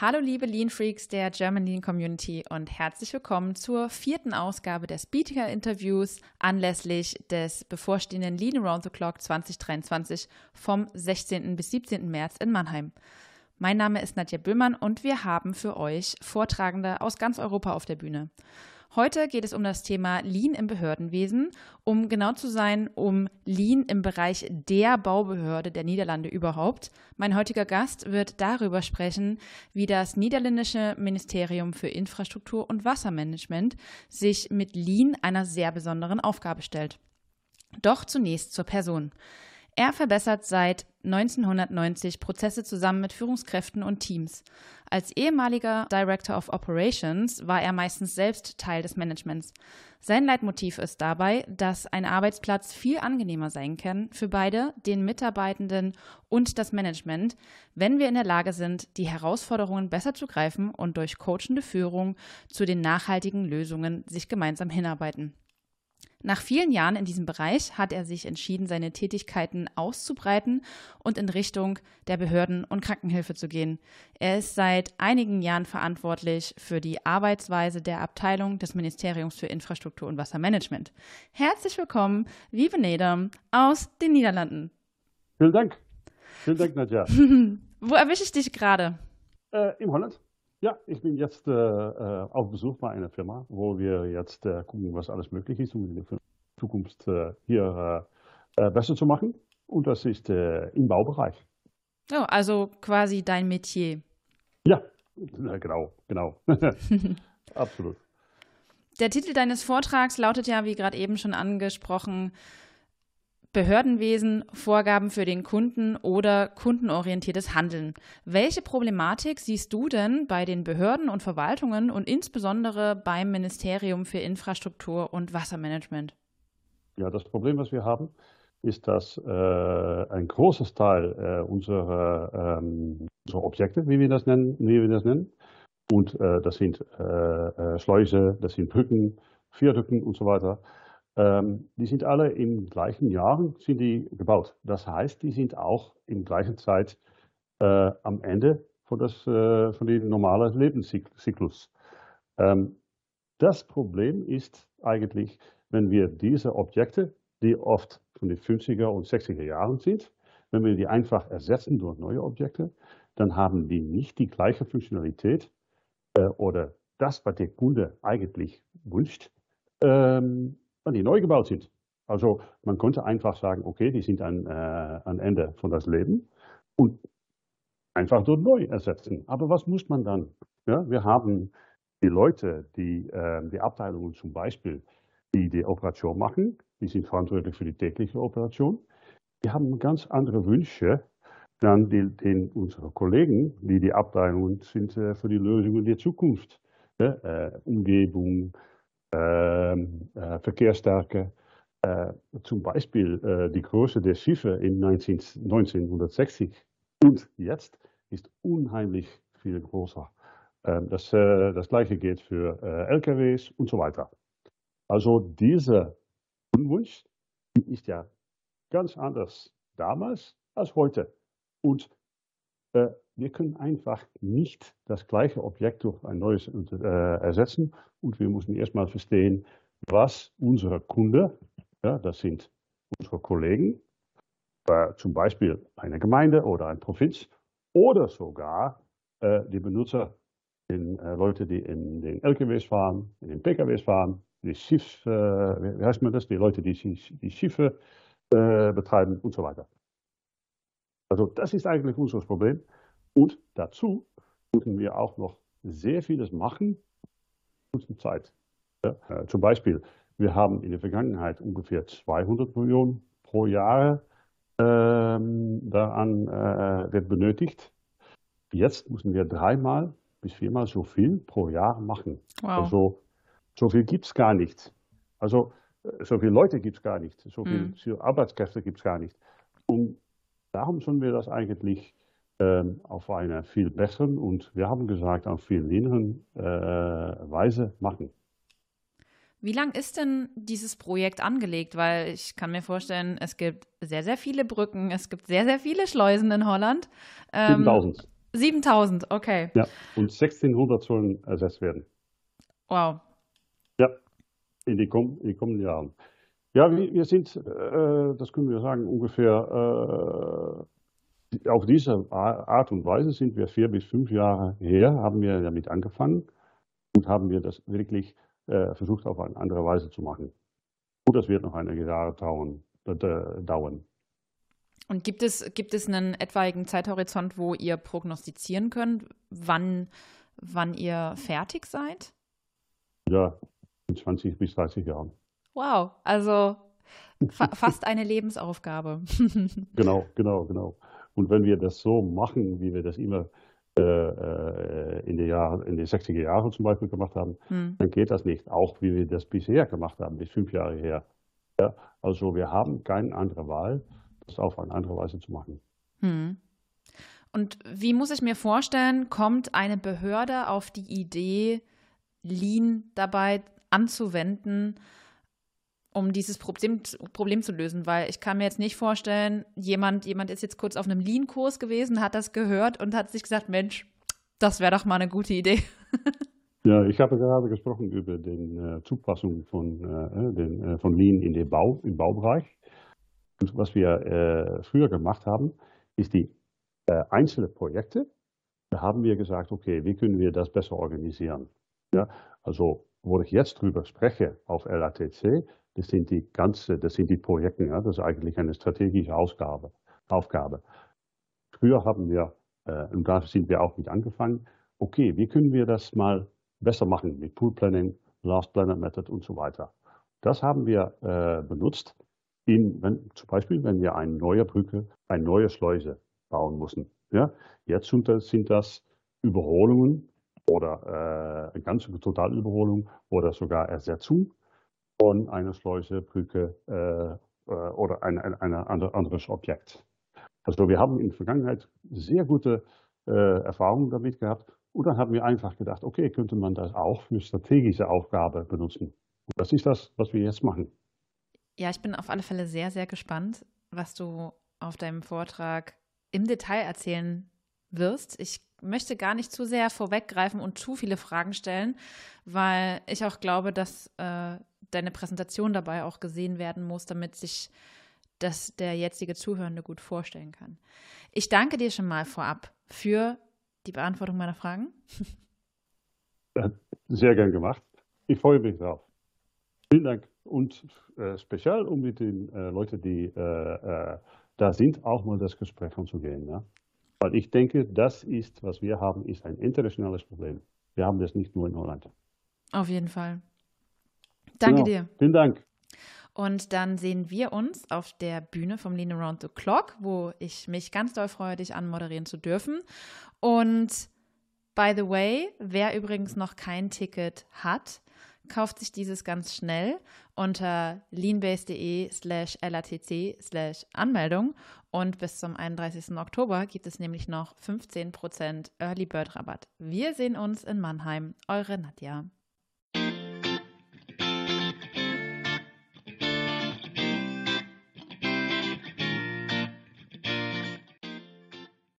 Hallo liebe Lean Freaks der German Lean Community und herzlich willkommen zur vierten Ausgabe des Speaker Interviews anlässlich des bevorstehenden Lean Around the Clock 2023 vom 16. bis 17. März in Mannheim. Mein Name ist Nadja Böhmann und wir haben für euch Vortragende aus ganz Europa auf der Bühne. Heute geht es um das Thema Lean im Behördenwesen, um genau zu sein, um Lean im Bereich der Baubehörde der Niederlande überhaupt. Mein heutiger Gast wird darüber sprechen, wie das niederländische Ministerium für Infrastruktur und Wassermanagement sich mit Lean einer sehr besonderen Aufgabe stellt. Doch zunächst zur Person. Er verbessert seit 1990 Prozesse zusammen mit Führungskräften und Teams. Als ehemaliger Director of Operations war er meistens selbst Teil des Managements. Sein Leitmotiv ist dabei, dass ein Arbeitsplatz viel angenehmer sein kann für beide, den Mitarbeitenden und das Management, wenn wir in der Lage sind, die Herausforderungen besser zu greifen und durch coachende Führung zu den nachhaltigen Lösungen sich gemeinsam hinarbeiten. Nach vielen Jahren in diesem Bereich hat er sich entschieden, seine Tätigkeiten auszubreiten und in Richtung der Behörden und Krankenhilfe zu gehen. Er ist seit einigen Jahren verantwortlich für die Arbeitsweise der Abteilung des Ministeriums für Infrastruktur und Wassermanagement. Herzlich willkommen, Wiebe Nedam aus den Niederlanden. Vielen Dank. Vielen Dank, Nadja. Wo erwische ich dich gerade? Äh, Im Holland. Ja, ich bin jetzt äh, äh, auf Besuch bei einer Firma, wo wir jetzt äh, gucken, was alles möglich ist, um in der Zukunft äh, hier äh, äh, besser zu machen. Und das ist im Baubereich. Oh, also quasi dein Metier. Ja, genau, genau. Absolut. Der Titel deines Vortrags lautet ja, wie gerade eben schon angesprochen, Behördenwesen, Vorgaben für den Kunden oder kundenorientiertes Handeln. Welche Problematik siehst du denn bei den Behörden und Verwaltungen und insbesondere beim Ministerium für Infrastruktur und Wassermanagement? Ja, das Problem, was wir haben, ist, dass äh, ein großes Teil äh, unserer, ähm, unserer, Objekte, wie wir das nennen, wie wir das nennen, und äh, das sind äh, äh, Schläuche, das sind Brücken, Vierdrücken und so weiter, ähm, die sind alle im gleichen Jahr sind die gebaut. Das heißt, die sind auch in gleicher Zeit äh, am Ende von, das, äh, von dem normalen Lebenszyklus. Ähm, das Problem ist eigentlich, wenn wir diese Objekte, die oft von den 50er und 60er Jahren sind, wenn wir die einfach ersetzen durch neue Objekte, dann haben die nicht die gleiche Funktionalität äh, oder das, was der Kunde eigentlich wünscht, ähm, die neu gebaut sind. Also man konnte einfach sagen, okay, die sind ein, äh, ein Ende von das Leben und einfach dort neu ersetzen. Aber was muss man dann? Ja, wir haben die Leute, die äh, die Abteilungen zum Beispiel, die die Operation machen, die sind verantwortlich für die tägliche Operation. Die haben ganz andere Wünsche dann die, den, unsere Kollegen, die die Abteilungen sind äh, für die Lösungen der Zukunft. Ja, äh, Umgebung, Verkehrsstärke. Äh, zum Beispiel äh, die Größe der Schiffe in 19, 1960 und jetzt ist unheimlich viel größer. Ähm, das, äh, das gleiche gilt für äh, LKWs und so weiter. Also dieser Wunsch ist ja ganz anders damals als heute. Und äh, wir können einfach nicht das gleiche Objekt durch ein neues äh, ersetzen und wir müssen erstmal verstehen, was unsere Kunden, ja, das sind unsere Kollegen, äh, zum Beispiel eine Gemeinde oder eine Provinz oder sogar äh, die Benutzer, äh, Leute, die in den LKWs fahren, in den PKWs fahren, die Schiff, äh, wie heißt man das, die Leute, die die Schiffe äh, betreiben und so weiter. Also das ist eigentlich unser Problem. Und dazu müssen wir auch noch sehr vieles machen kurzen Zeit. Ja, äh, zum Beispiel, wir haben in der Vergangenheit ungefähr 200 Millionen pro Jahr ähm, daran äh, wird benötigt. Jetzt müssen wir dreimal bis viermal so viel pro Jahr machen. Wow. Also so viel gibt es gar nicht. Also äh, so viele Leute gibt es gar nicht. So viele hm. Arbeitskräfte gibt es gar nicht. Darum sollen wir das eigentlich ähm, auf eine viel besseren und wir haben gesagt, auf viel lehneren äh, Weise machen. Wie lang ist denn dieses Projekt angelegt? Weil ich kann mir vorstellen, es gibt sehr, sehr viele Brücken, es gibt sehr, sehr viele Schleusen in Holland. Ähm, 7000. 7000, okay. Ja, und 1600 sollen ersetzt werden. Wow. Ja, in die, in die kommenden Jahren. Ja, wir, sind, äh, das können wir sagen, ungefähr äh, auf diese Art und Weise sind wir vier bis fünf Jahre her, haben wir damit angefangen und haben wir das wirklich äh, versucht auf eine andere Weise zu machen. Und das wird noch einige Jahre dauern. Dauern. Und gibt es, gibt es einen etwaigen Zeithorizont, wo ihr prognostizieren könnt, wann, wann ihr fertig seid? Ja, in 20 bis 30 Jahren. Wow, also fa fast eine Lebensaufgabe. genau, genau, genau. Und wenn wir das so machen, wie wir das immer äh, äh in, den Jahren, in den 60er Jahren zum Beispiel gemacht haben, hm. dann geht das nicht. Auch wie wir das bisher gemacht haben, bis fünf Jahre her. Ja, also wir haben keine andere Wahl, das auf eine andere Weise zu machen. Hm. Und wie muss ich mir vorstellen, kommt eine Behörde auf die Idee, Lean dabei anzuwenden, um dieses Problem, Problem zu lösen? Weil ich kann mir jetzt nicht vorstellen, jemand, jemand ist jetzt kurz auf einem Lean-Kurs gewesen, hat das gehört und hat sich gesagt, Mensch, das wäre doch mal eine gute Idee. Ja, ich habe gerade gesprochen über die äh, Zupassung von, äh, den, äh, von Lean in den Bau, im Baubereich. Und was wir äh, früher gemacht haben, ist die äh, einzelnen Projekte, da haben wir gesagt, okay, wie können wir das besser organisieren? Ja, also, wo ich jetzt drüber spreche auf LATC, das sind die ganze, das sind die Projekte, ja, das ist eigentlich eine strategische Ausgabe, Aufgabe. Früher haben wir, äh, und da sind wir auch mit angefangen, okay, wie können wir das mal besser machen mit Pool Planning, Last Planet Method und so weiter. Das haben wir äh, benutzt, in, wenn, zum Beispiel, wenn wir eine neue Brücke, eine neue Schleuse bauen müssen. Ja? Jetzt sind das, sind das Überholungen oder äh, eine ganze Totalüberholung oder sogar Ersetzung von einer Schleuse, Brücke äh, äh oder ein, ein, ein anderes Objekt. Also wir haben in der Vergangenheit sehr gute äh, Erfahrungen damit gehabt und dann haben wir einfach gedacht, okay, könnte man das auch für strategische Aufgaben benutzen. Und das ist das, was wir jetzt machen. Ja, ich bin auf alle Fälle sehr, sehr gespannt, was du auf deinem Vortrag im Detail erzählen wirst. Ich möchte gar nicht zu sehr vorweggreifen und zu viele Fragen stellen, weil ich auch glaube, dass äh, deine Präsentation dabei auch gesehen werden muss, damit sich das der jetzige Zuhörende gut vorstellen kann. Ich danke dir schon mal vorab für die Beantwortung meiner Fragen. Sehr gern gemacht. Ich freue mich drauf. Vielen Dank. Und äh, speziell, um mit den äh, Leuten, die äh, äh, da sind, auch mal das Gespräch anzugehen. Ja? Weil ich denke, das ist, was wir haben, ist ein internationales Problem. Wir haben das nicht nur in Holland. Auf jeden Fall. Danke genau. dir. Vielen Dank. Und dann sehen wir uns auf der Bühne vom Lean Around the Clock, wo ich mich ganz doll freue, dich anmoderieren zu dürfen. Und by the way, wer übrigens noch kein Ticket hat, kauft sich dieses ganz schnell unter leanbase.de slash latc slash Anmeldung und bis zum 31. Oktober gibt es nämlich noch 15% Early Bird Rabatt. Wir sehen uns in Mannheim. Eure Nadja.